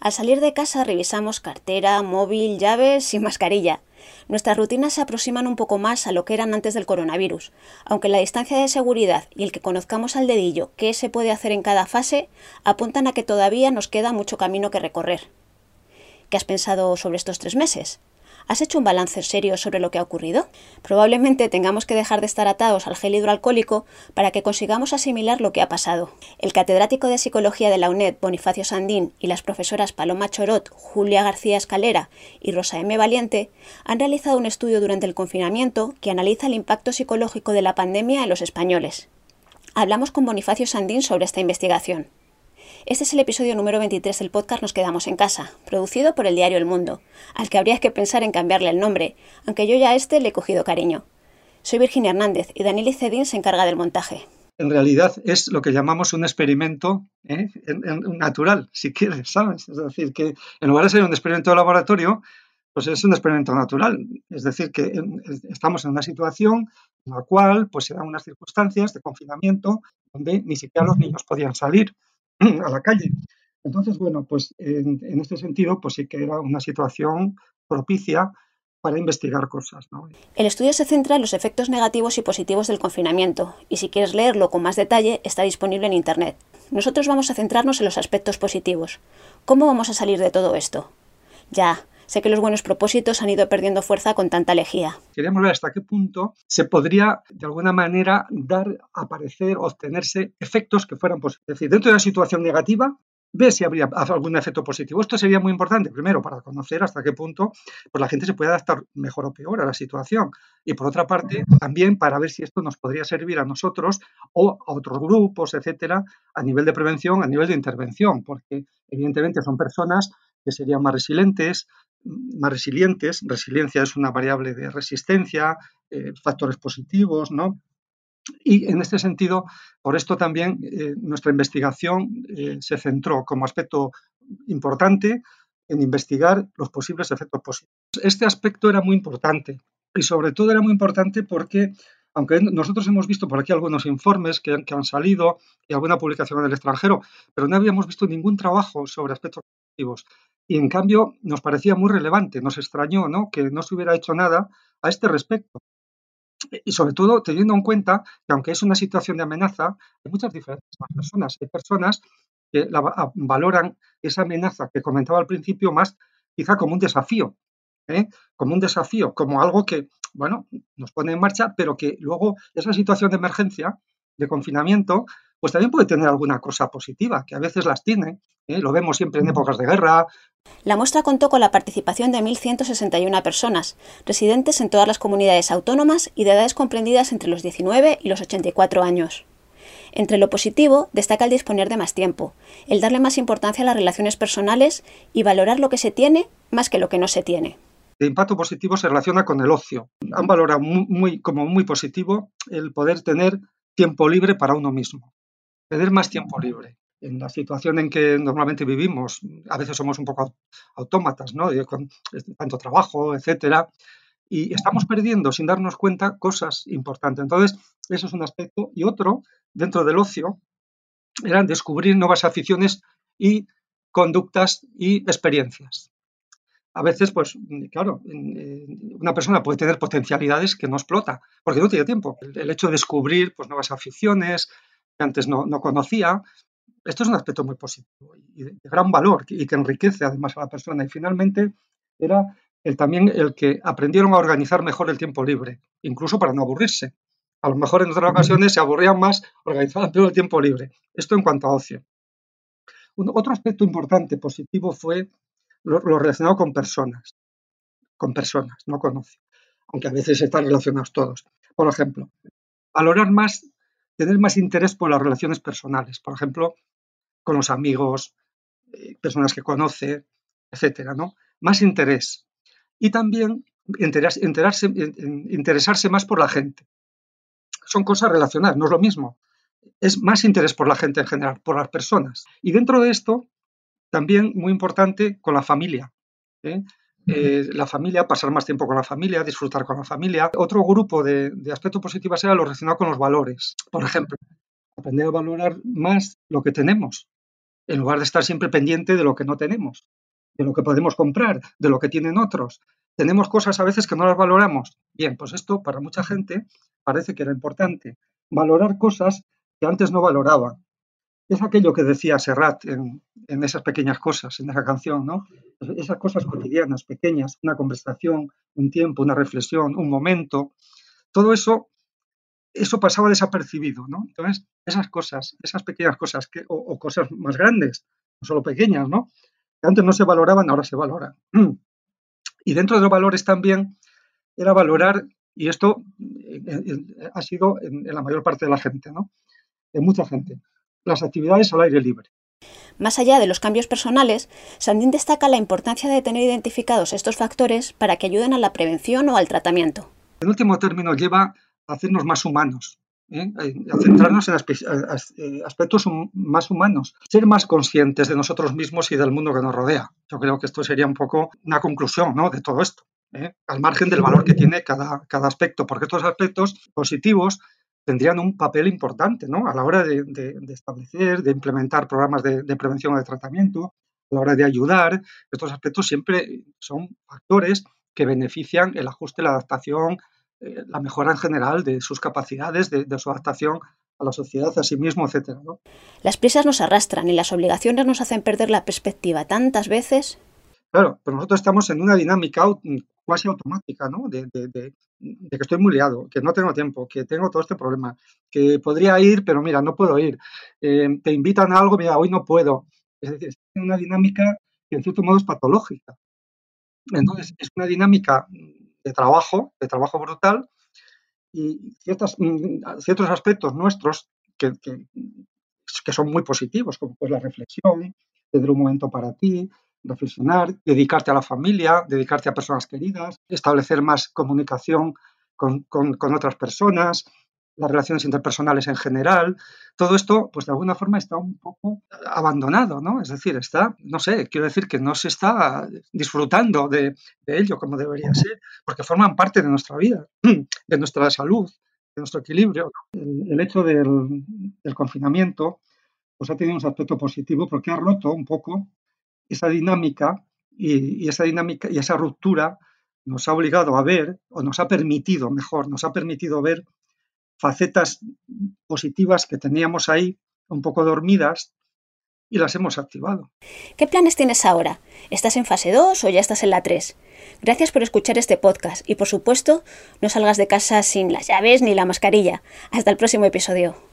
Al salir de casa revisamos cartera, móvil, llaves y mascarilla. Nuestras rutinas se aproximan un poco más a lo que eran antes del coronavirus, aunque la distancia de seguridad y el que conozcamos al dedillo qué se puede hacer en cada fase apuntan a que todavía nos queda mucho camino que recorrer. ¿Qué has pensado sobre estos tres meses? ¿Has hecho un balance serio sobre lo que ha ocurrido? Probablemente tengamos que dejar de estar atados al gel hidroalcohólico para que consigamos asimilar lo que ha pasado. El catedrático de Psicología de la UNED, Bonifacio Sandín, y las profesoras Paloma Chorot, Julia García Escalera y Rosa M. Valiente han realizado un estudio durante el confinamiento que analiza el impacto psicológico de la pandemia en los españoles. Hablamos con Bonifacio Sandín sobre esta investigación. Este es el episodio número 23 del podcast Nos Quedamos en Casa, producido por el diario El Mundo, al que habría que pensar en cambiarle el nombre, aunque yo ya a este le he cogido cariño. Soy Virginia Hernández y Daniel Cedín se encarga del montaje. En realidad es lo que llamamos un experimento ¿eh? natural, si quieres, ¿sabes? Es decir, que en lugar de ser un experimento de laboratorio, pues es un experimento natural. Es decir, que estamos en una situación en la cual pues, se dan unas circunstancias de confinamiento donde ni siquiera los niños podían salir. a la calle. Entonces, bueno, pues en, este sentido, pues sí que era una situación propicia para investigar cosas. El estudio se centra en los efectos negativos y positivos del confinamiento, y si quieres leerlo con más detalle, está disponible en Internet. Nosotros vamos a centrarnos en los aspectos positivos. ¿Cómo vamos a salir de todo esto? Ya, Sé que los buenos propósitos han ido perdiendo fuerza con tanta lejía. Queríamos ver hasta qué punto se podría, de alguna manera, dar, aparecer, obtenerse efectos que fueran positivos. Es decir, dentro de una situación negativa, ve si habría algún efecto positivo. Esto sería muy importante, primero, para conocer hasta qué punto pues, la gente se puede adaptar mejor o peor a la situación. Y por otra parte, también para ver si esto nos podría servir a nosotros o a otros grupos, etcétera, a nivel de prevención, a nivel de intervención, porque evidentemente son personas que serían más resilientes, más resilientes. Resiliencia es una variable de resistencia, eh, factores positivos, ¿no? Y en este sentido, por esto también eh, nuestra investigación eh, se centró como aspecto importante en investigar los posibles efectos positivos. Este aspecto era muy importante y sobre todo era muy importante porque, aunque nosotros hemos visto por aquí algunos informes que, que han salido y alguna publicación en el extranjero, pero no habíamos visto ningún trabajo sobre aspectos positivos. Y en cambio nos parecía muy relevante, nos extrañó ¿no? que no se hubiera hecho nada a este respecto. Y sobre todo teniendo en cuenta que aunque es una situación de amenaza, hay muchas diferentes personas. Hay personas que valoran esa amenaza que comentaba al principio más quizá como un desafío, ¿eh? como un desafío, como algo que, bueno, nos pone en marcha, pero que luego esa situación de emergencia, de confinamiento, pues también puede tener alguna cosa positiva, que a veces las tiene. ¿Eh? Lo vemos siempre en épocas de guerra. La muestra contó con la participación de 1.161 personas, residentes en todas las comunidades autónomas y de edades comprendidas entre los 19 y los 84 años. Entre lo positivo destaca el disponer de más tiempo, el darle más importancia a las relaciones personales y valorar lo que se tiene más que lo que no se tiene. El impacto positivo se relaciona con el ocio. Han valorado muy, como muy positivo el poder tener tiempo libre para uno mismo tener más tiempo libre. En la situación en que normalmente vivimos, a veces somos un poco autómatas, ¿no? Con tanto trabajo, etcétera, y estamos perdiendo sin darnos cuenta cosas importantes. Entonces, eso es un aspecto. Y otro, dentro del ocio, era descubrir nuevas aficiones y conductas y experiencias. A veces, pues, claro, una persona puede tener potencialidades que no explota, porque no tiene tiempo. El hecho de descubrir pues, nuevas aficiones, que antes no, conocía. Esto es un aspecto muy positivo y de, gran valor y que enriquece además a la persona. Y finalmente era el, también el que aprendieron a organizar mejor el tiempo libre, incluso para no aburrirse. A lo mejor en otras ocasiones se aburrían más, organizaban peor el tiempo libre. Esto en cuanto a ocio. otro aspecto importante, positivo, fue lo, lo, relacionado con personas. Con personas, no con ocio. Aunque a veces están relacionados todos. Por ejemplo, valorar más tener más interés por las relaciones personales, por ejemplo, con los amigos, eh, personas que conoce, etcétera, ¿no? Más interés. Y también enterarse, interesarse más por la gente. Son cosas relacionadas, no es lo mismo. Es más interés por la gente en general, por las personas. Y dentro de esto, también muy importante con la familia. ¿eh? Eh, la familia, pasar más tiempo con la familia, disfrutar con la familia. Otro grupo de, aspectos positivos era lo relacionado con los valores. Por ejemplo, aprender a valorar más lo que tenemos. En lugar de estar siempre pendiente de lo que no tenemos, de lo que podemos comprar, de lo que tienen otros. Tenemos cosas a veces que no las valoramos. Bien, pues esto para mucha gente parece que era importante. Valorar cosas que antes no valoraban. Es aquello que decía Serrat en, esas pequeñas cosas, en esa canción, ¿no? Esas cosas cotidianas, pequeñas, una conversación, un tiempo, una reflexión, un momento. Todo eso eso pasaba desapercibido, ¿no? Entonces, esas cosas, esas pequeñas cosas que, o, cosas más grandes, no solo pequeñas, ¿no? Que antes no se valoraban, ahora se valoran. Y dentro de los valores también era valorar, y esto ha sido en, la mayor parte de la gente, ¿no? En mucha gente, las actividades al aire libre. Más allá de los cambios personales, Sandín destaca la importancia de tener identificados estos factores para que ayuden a la prevención o al tratamiento. En último término, lleva hacernos más humanos, ¿eh? a centrarnos en eh, aspectos más humanos, ser más conscientes de nosotros mismos y del mundo que nos rodea. Yo creo que esto sería un poco una conclusión de todo esto, ¿eh? al margen del valor que tiene cada, cada aspecto, porque estos aspectos positivos tendrían un papel importante ¿no? a la hora de, establecer, de implementar programas de, de prevención o de tratamiento, a la hora de ayudar. Estos aspectos siempre son factores que benefician el ajuste, la adaptación, eh, la mejora en general de sus capacidades, de, su adaptación a la sociedad, a sí mismo, etc. Las prisas nos arrastran y las obligaciones nos hacen perder la perspectiva tantas veces. Claro, pero nosotros estamos en una dinámica casi automática, ¿no? De, que estoy muy liado, que no tengo tiempo, que tengo todo este problema, que podría ir, pero mira, no puedo ir. Eh, te invitan a algo, mira, hoy no puedo. Es decir, es una dinámica que en cierto modo es patológica. Entonces, es una dinámica de trabajo, de trabajo brutal, y mm, ciertos aspectos nuestros que, que, son muy positivos, como pues la reflexión, tener un momento para ti, reflexionar, dedicarte a la familia, dedicarte a personas queridas, establecer más comunicación con, con otras personas, las relaciones interpersonales en general, todo esto, pues de alguna forma está un poco abandonado, ¿no? Es decir, está, no sé, quiero decir que no se está disfrutando de, ello como debería ser, porque forman parte de nuestra vida, de nuestra salud, de nuestro equilibrio. El, hecho del, confinamiento, pues ha tenido un aspecto positivo porque ha roto un poco esa dinámica y, esa dinámica y esa ruptura nos ha obligado a ver, o nos ha permitido, mejor, nos ha permitido ver facetas positivas que teníamos ahí un poco dormidas y las hemos activado. ¿Qué planes tienes ahora? ¿Estás en fase 2 o ya estás en la 3? Gracias por escuchar este podcast y por supuesto no salgas de casa sin las llaves ni la mascarilla. Hasta el próximo episodio.